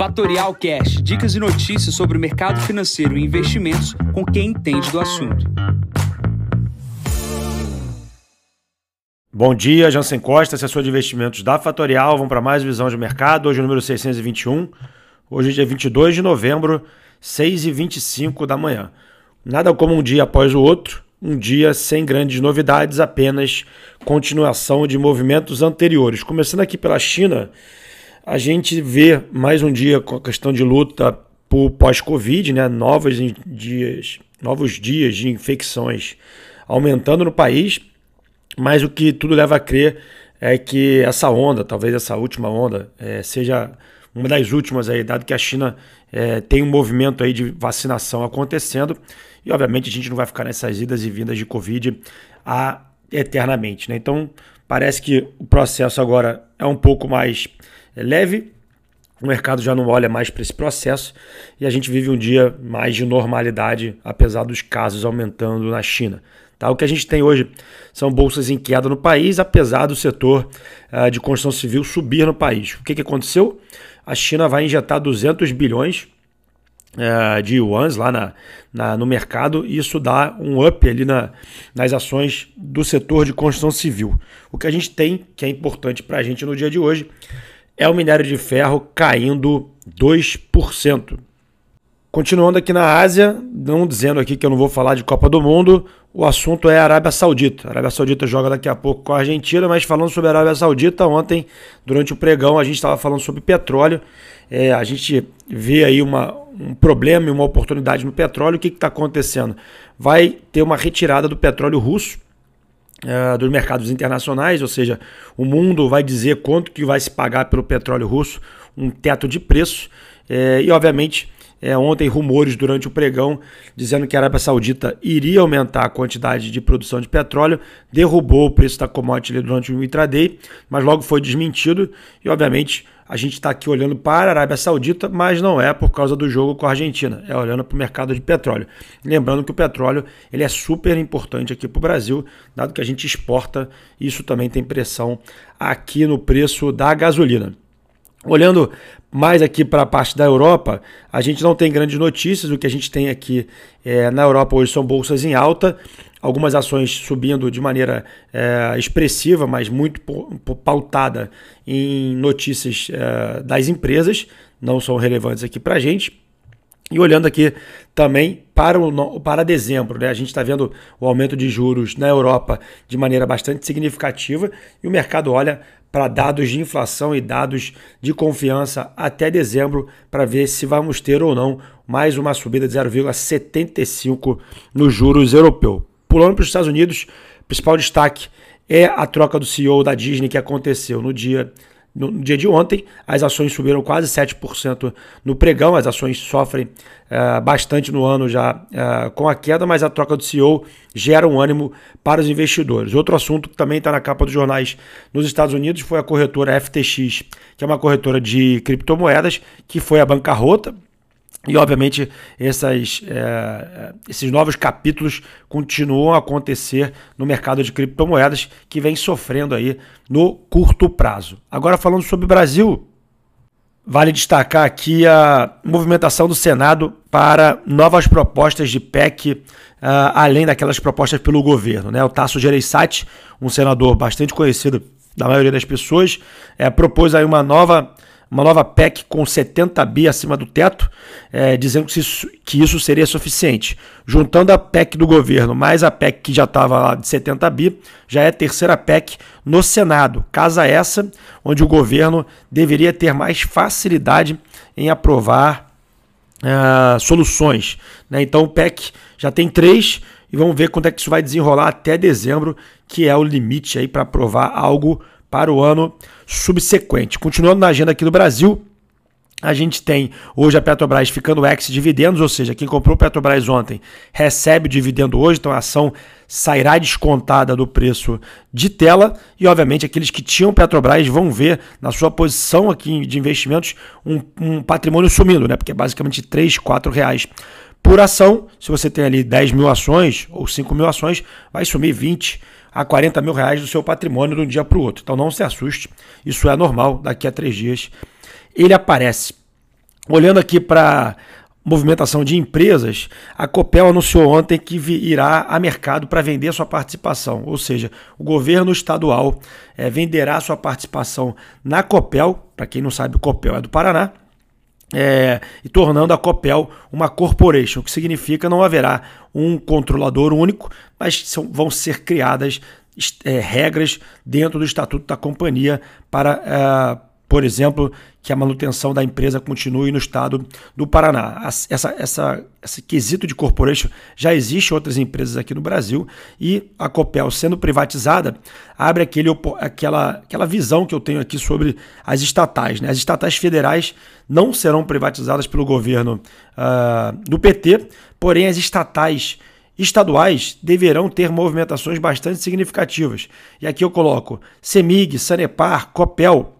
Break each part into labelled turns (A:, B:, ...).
A: Fatorial Cash, dicas e notícias sobre o mercado financeiro e investimentos com quem entende do assunto.
B: Bom dia, Jansen Costa, assessor de investimentos da Fatorial. Vamos para mais visão de mercado, hoje o número 621. Hoje é dia 22 de novembro, 6h25 da manhã. Nada como um dia após o outro, um dia sem grandes novidades, apenas continuação de movimentos anteriores. Começando aqui pela China, a gente vê mais um dia com a questão de luta por pós-Covid, né? novos dias, novos dias de infecções aumentando no país, mas o que tudo leva a crer é que essa onda, talvez essa última onda, é, seja uma das últimas aí, dado que a China é, tem um movimento aí de vacinação acontecendo e obviamente a gente não vai ficar nessas idas e vindas de Covid a, eternamente. Né? Então parece que o processo agora é um pouco mais é, leve, o mercado já não olha mais para esse processo e a gente vive um dia mais de normalidade, apesar dos casos aumentando na China. Tá? O que a gente tem hoje são bolsas em queda no país, apesar do setor uh, de construção civil subir no país. O que, que aconteceu? A China vai injetar 200 bilhões é, de yuans lá na, na, no mercado, e isso dá um up ali na, nas ações do setor de construção civil. O que a gente tem, que é importante para a gente no dia de hoje, é o minério de ferro caindo 2%. Continuando aqui na Ásia, não dizendo aqui que eu não vou falar de Copa do Mundo, o assunto é a Arábia Saudita. A Arábia Saudita joga daqui a pouco com a Argentina, mas falando sobre a Arábia Saudita, ontem, durante o pregão, a gente estava falando sobre petróleo. É, a gente vê aí uma, um problema e uma oportunidade no petróleo. O que está acontecendo? Vai ter uma retirada do petróleo russo é, dos mercados internacionais, ou seja, o mundo vai dizer quanto que vai se pagar pelo petróleo russo, um teto de preço. É, e, obviamente, é, ontem rumores durante o pregão dizendo que a Arábia Saudita iria aumentar a quantidade de produção de petróleo, derrubou o preço da commodity durante o intraday, mas logo foi desmentido e obviamente a gente está aqui olhando para a Arábia Saudita, mas não é por causa do jogo com a Argentina, é olhando para o mercado de petróleo. Lembrando que o petróleo ele é super importante aqui para o Brasil, dado que a gente exporta, isso também tem pressão aqui no preço da gasolina. Olhando mais aqui para a parte da Europa, a gente não tem grandes notícias. O que a gente tem aqui é, na Europa hoje são bolsas em alta, algumas ações subindo de maneira é, expressiva, mas muito pautada em notícias é, das empresas, não são relevantes aqui para a gente. E olhando aqui também para, o, para dezembro, né? a gente está vendo o aumento de juros na Europa de maneira bastante significativa e o mercado olha para dados de inflação e dados de confiança até dezembro para ver se vamos ter ou não mais uma subida de 0,75 nos juros europeu. Pulando para os Estados Unidos, principal destaque é a troca do CEO da Disney que aconteceu no dia no dia de ontem, as ações subiram quase 7% no pregão, as ações sofrem uh, bastante no ano já uh, com a queda, mas a troca do CEO gera um ânimo para os investidores. Outro assunto que também está na capa dos jornais nos Estados Unidos foi a corretora FTX, que é uma corretora de criptomoedas, que foi a bancarrota, e, obviamente, essas, é, esses novos capítulos continuam a acontecer no mercado de criptomoedas, que vem sofrendo aí no curto prazo. Agora, falando sobre o Brasil, vale destacar aqui a movimentação do Senado para novas propostas de PEC, uh, além daquelas propostas pelo governo. Né? O Tasso Gereissati, um senador bastante conhecido da maioria das pessoas, é, propôs aí uma nova uma nova PEC com 70 bi acima do teto, é, dizendo que isso, que isso seria suficiente. Juntando a PEC do governo mais a PEC que já estava lá de 70 bi, já é a terceira PEC no Senado. Casa essa onde o governo deveria ter mais facilidade em aprovar uh, soluções. Né? Então o PEC já tem três e vamos ver quando é que isso vai desenrolar até dezembro, que é o limite aí para aprovar algo para o ano subsequente. Continuando na agenda aqui do Brasil, a gente tem hoje a Petrobras ficando ex-dividendos, ou seja, quem comprou Petrobras ontem recebe o dividendo hoje, então a ação sairá descontada do preço de tela e, obviamente, aqueles que tinham Petrobras vão ver na sua posição aqui de investimentos um, um patrimônio sumindo, né? Porque é basicamente 3, 4 reais por ação. Se você tem ali 10 mil ações ou 5 mil ações, vai sumir 20 a 40 mil reais do seu patrimônio de um dia para o outro. Então não se assuste, isso é normal, daqui a três dias ele aparece. olhando aqui para movimentação de empresas, a Copel anunciou ontem que irá a mercado para vender sua participação, ou seja, o governo estadual é, venderá sua participação na Copel, para quem não sabe, Copel é do Paraná, é, e tornando a Copel uma corporation, o que significa não haverá um controlador único, mas são, vão ser criadas é, regras dentro do estatuto da companhia para é, por exemplo, que a manutenção da empresa continue no estado do Paraná. Essa, essa, esse quesito de corporation já existe em outras empresas aqui no Brasil e a Copel sendo privatizada abre aquele, aquela, aquela visão que eu tenho aqui sobre as estatais. Né? As estatais federais não serão privatizadas pelo governo uh, do PT, porém as estatais estaduais deverão ter movimentações bastante significativas. E aqui eu coloco CEMIG, Sanepar, Copel,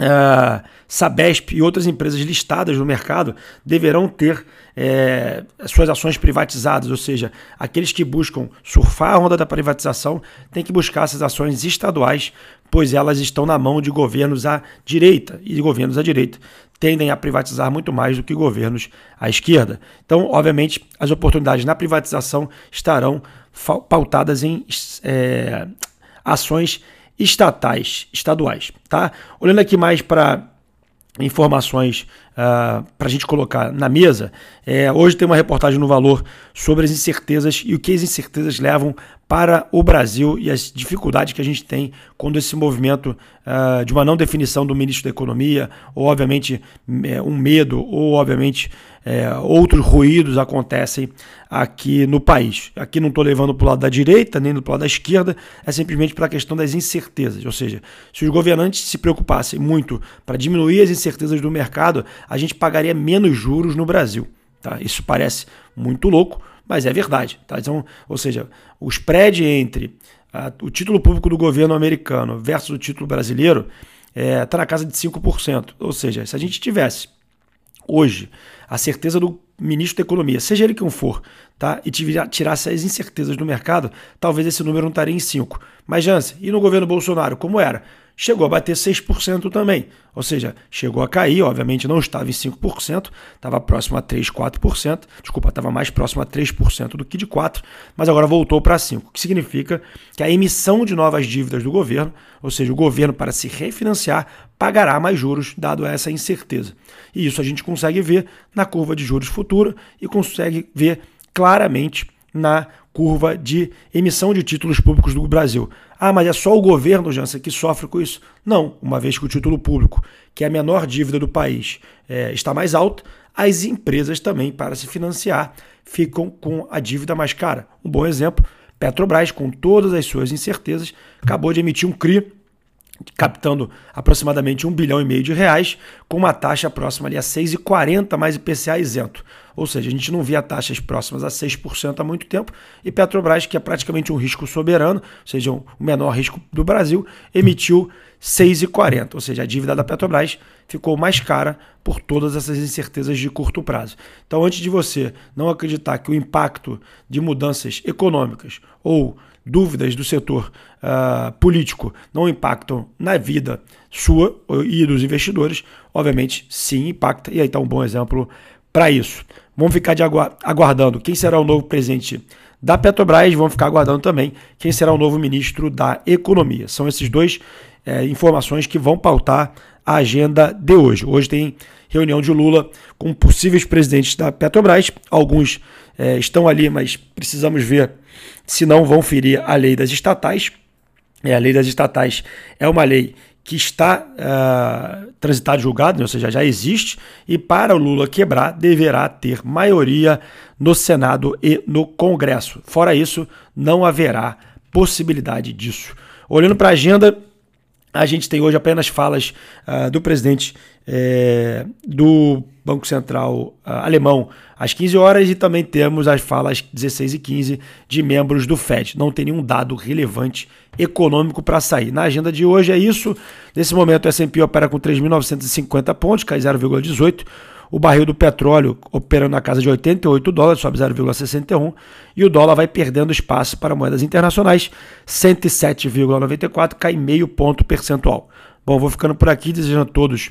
B: Uh, Sabesp e outras empresas listadas no mercado deverão ter é, suas ações privatizadas, ou seja, aqueles que buscam surfar a onda da privatização têm que buscar essas ações estaduais, pois elas estão na mão de governos à direita, e governos à direita tendem a privatizar muito mais do que governos à esquerda. Então, obviamente, as oportunidades na privatização estarão pautadas em é, ações estatais, estaduais, tá? Olhando aqui mais para informações uh, ah, para a gente colocar na mesa, é, hoje tem uma reportagem no Valor sobre as incertezas e o que as incertezas levam para o Brasil e as dificuldades que a gente tem quando esse movimento uh, de uma não definição do ministro da Economia, ou obviamente é, um medo, ou obviamente é, outros ruídos acontecem aqui no país. Aqui não estou levando para o lado da direita, nem para o lado da esquerda, é simplesmente pela questão das incertezas. Ou seja, se os governantes se preocupassem muito para diminuir as incertezas do mercado, a gente pagaria menos juros no Brasil. Tá? Isso parece muito louco, mas é verdade. Tá? Então, ou seja, o spread entre a, o título público do governo americano versus o título brasileiro está é, tá na casa de 5%. Ou seja, se a gente tivesse hoje a certeza do ministro da Economia, seja ele quem for, tá? e tirasse as incertezas do mercado, talvez esse número não estaria em 5%. Mas, Jansen, e no governo Bolsonaro, como era? Chegou a bater 6% também. Ou seja, chegou a cair, obviamente não estava em 5%, estava próximo a 3, 4%, desculpa, estava mais próximo a 3% do que de 4%, mas agora voltou para 5%, o que significa que a emissão de novas dívidas do governo, ou seja, o governo para se refinanciar, pagará mais juros, dado essa incerteza. E isso a gente consegue ver na curva de juros futura e consegue ver claramente na curva de emissão de títulos públicos do Brasil. Ah, mas é só o governo, Jansen, que sofre com isso? Não, uma vez que o título público, que é a menor dívida do país, é, está mais alto, as empresas também, para se financiar, ficam com a dívida mais cara. Um bom exemplo, Petrobras, com todas as suas incertezas, acabou de emitir um CRI captando aproximadamente um bilhão e meio de reais, com uma taxa próxima ali a 6,40 mais IPCA isento. Ou seja, a gente não via taxas próximas a 6% há muito tempo, e Petrobras, que é praticamente um risco soberano, ou seja, o menor risco do Brasil, emitiu 6,40, ou seja, a dívida da Petrobras ficou mais cara por todas essas incertezas de curto prazo. Então, antes de você não acreditar que o impacto de mudanças econômicas ou dúvidas do setor uh, político não impactam na vida sua e dos investidores, obviamente sim impacta, e aí está um bom exemplo para isso. Vamos ficar de agu aguardando quem será o novo presidente da Petrobras, vamos ficar aguardando também quem será o novo ministro da Economia. São esses dois é, informações que vão pautar a agenda de hoje. Hoje tem reunião de Lula com possíveis presidentes da Petrobras. Alguns é, estão ali, mas precisamos ver se não vão ferir a lei das estatais. É, a lei das estatais é uma lei que está uh, transitado julgado, né? ou seja, já existe, e para o Lula quebrar, deverá ter maioria no Senado e no Congresso. Fora isso, não haverá possibilidade disso. Olhando para a agenda, a gente tem hoje apenas falas uh, do presidente é, do Banco Central uh, alemão às 15 horas e também temos as falas 16 e 15 de membros do Fed. Não tem nenhum dado relevante econômico para sair. Na agenda de hoje é isso. Nesse momento o S&P opera com 3.950 pontos, cai 0,18 o barril do petróleo operando na casa de 88 dólares, sobe 0,61, e o dólar vai perdendo espaço para moedas internacionais, 107,94, cai meio ponto percentual. Bom, vou ficando por aqui, desejando a todos